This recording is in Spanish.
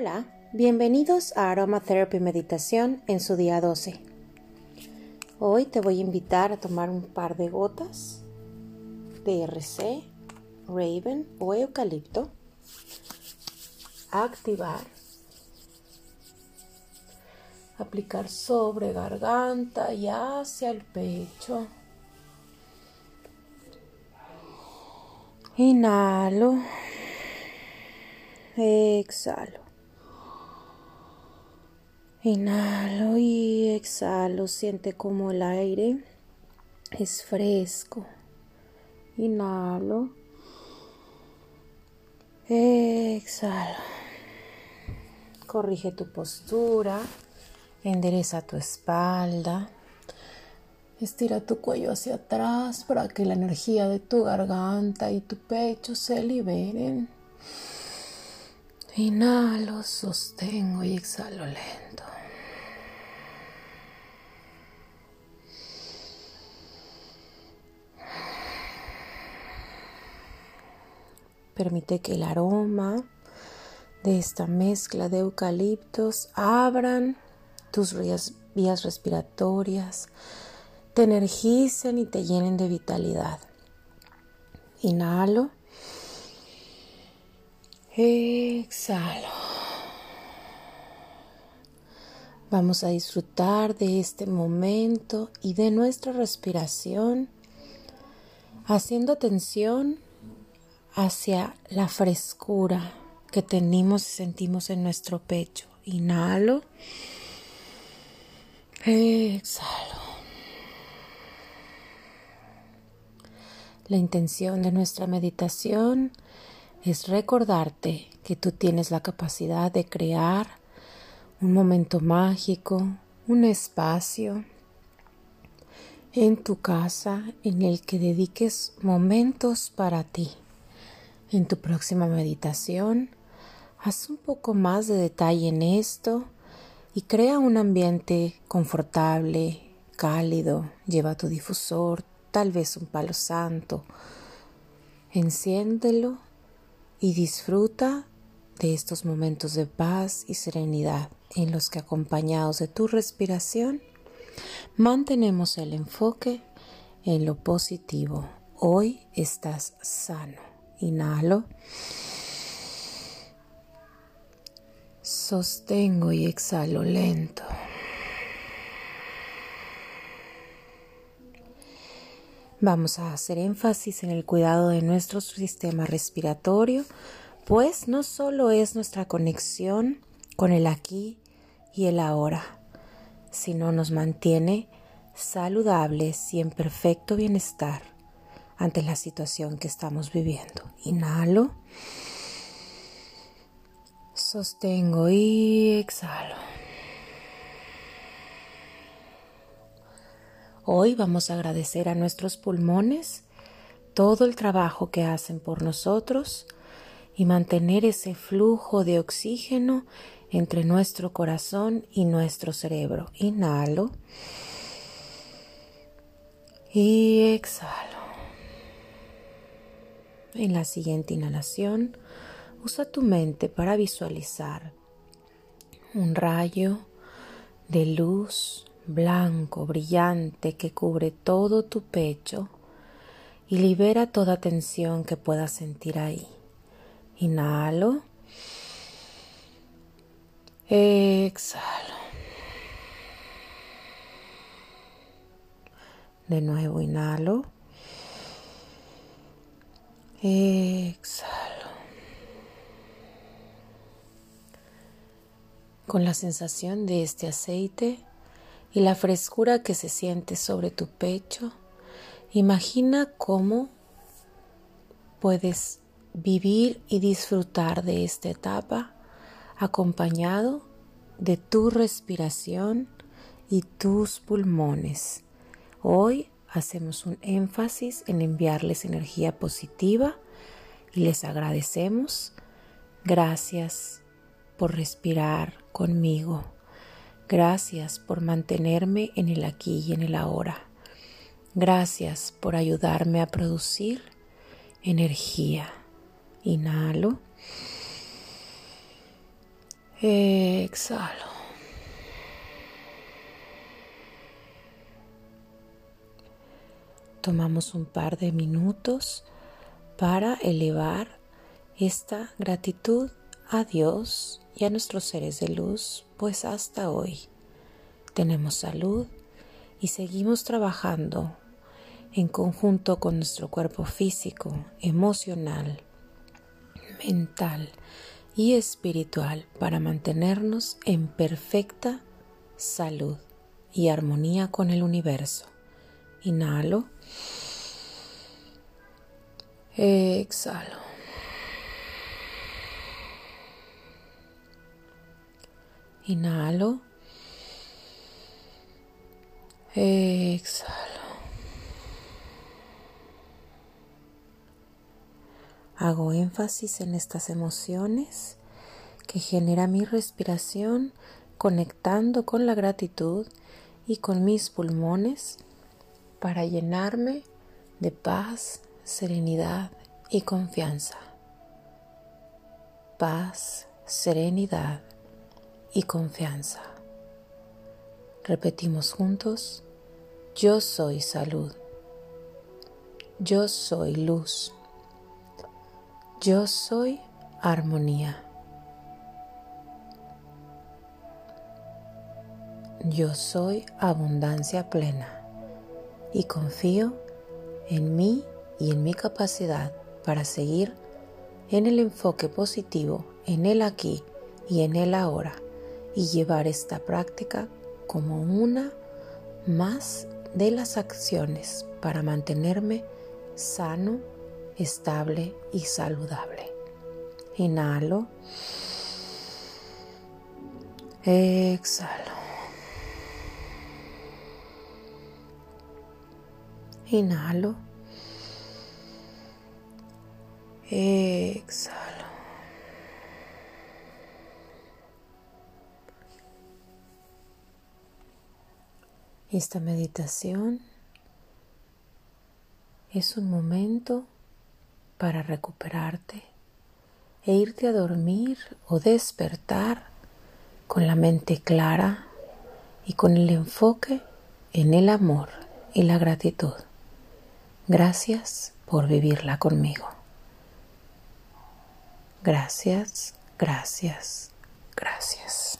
Hola, bienvenidos a Aromatherapy Meditación en su día 12. Hoy te voy a invitar a tomar un par de gotas de RC, Raven o eucalipto, activar, aplicar sobre garganta y hacia el pecho. Inhalo. Exhalo. Inhalo y exhalo. Siente como el aire es fresco. Inhalo. Exhalo. Corrige tu postura. Endereza tu espalda. Estira tu cuello hacia atrás para que la energía de tu garganta y tu pecho se liberen. Inhalo, sostengo y exhalo lento. Permite que el aroma de esta mezcla de eucaliptos abran tus vías respiratorias, te energicen y te llenen de vitalidad. Inhalo. Exhalo. Vamos a disfrutar de este momento y de nuestra respiración, haciendo atención hacia la frescura que tenemos y sentimos en nuestro pecho. Inhalo. Exhalo. La intención de nuestra meditación es recordarte que tú tienes la capacidad de crear un momento mágico, un espacio en tu casa en el que dediques momentos para ti. En tu próxima meditación, haz un poco más de detalle en esto y crea un ambiente confortable, cálido. Lleva tu difusor, tal vez un palo santo. Enciéndelo y disfruta de estos momentos de paz y serenidad en los que acompañados de tu respiración mantenemos el enfoque en lo positivo. Hoy estás sano. Inhalo. Sostengo y exhalo lento. Vamos a hacer énfasis en el cuidado de nuestro sistema respiratorio, pues no solo es nuestra conexión con el aquí y el ahora, sino nos mantiene saludables y en perfecto bienestar ante la situación que estamos viviendo. Inhalo, sostengo y exhalo. Hoy vamos a agradecer a nuestros pulmones todo el trabajo que hacen por nosotros y mantener ese flujo de oxígeno entre nuestro corazón y nuestro cerebro. Inhalo y exhalo. En la siguiente inhalación, usa tu mente para visualizar un rayo de luz blanco, brillante, que cubre todo tu pecho y libera toda tensión que puedas sentir ahí. Inhalo. Exhalo. De nuevo inhalo. Exhalo. Con la sensación de este aceite, y la frescura que se siente sobre tu pecho, imagina cómo puedes vivir y disfrutar de esta etapa acompañado de tu respiración y tus pulmones. Hoy hacemos un énfasis en enviarles energía positiva y les agradecemos. Gracias por respirar conmigo. Gracias por mantenerme en el aquí y en el ahora. Gracias por ayudarme a producir energía. Inhalo. Exhalo. Tomamos un par de minutos para elevar esta gratitud a Dios y a nuestros seres de luz, pues hasta hoy tenemos salud y seguimos trabajando en conjunto con nuestro cuerpo físico, emocional, mental y espiritual para mantenernos en perfecta salud y armonía con el universo. Inhalo. Exhalo. Inhalo. Exhalo. Hago énfasis en estas emociones que genera mi respiración conectando con la gratitud y con mis pulmones para llenarme de paz, serenidad y confianza. Paz, serenidad y confianza. Repetimos juntos, yo soy salud, yo soy luz. Yo soy armonía. Yo soy abundancia plena y confío en mí y en mi capacidad para seguir en el enfoque positivo, en el aquí y en el ahora y llevar esta práctica como una más de las acciones para mantenerme sano estable y saludable. Inhalo. Exhalo. Inhalo. Exhalo. Esta meditación es un momento para recuperarte e irte a dormir o despertar con la mente clara y con el enfoque en el amor y la gratitud. Gracias por vivirla conmigo. Gracias, gracias, gracias.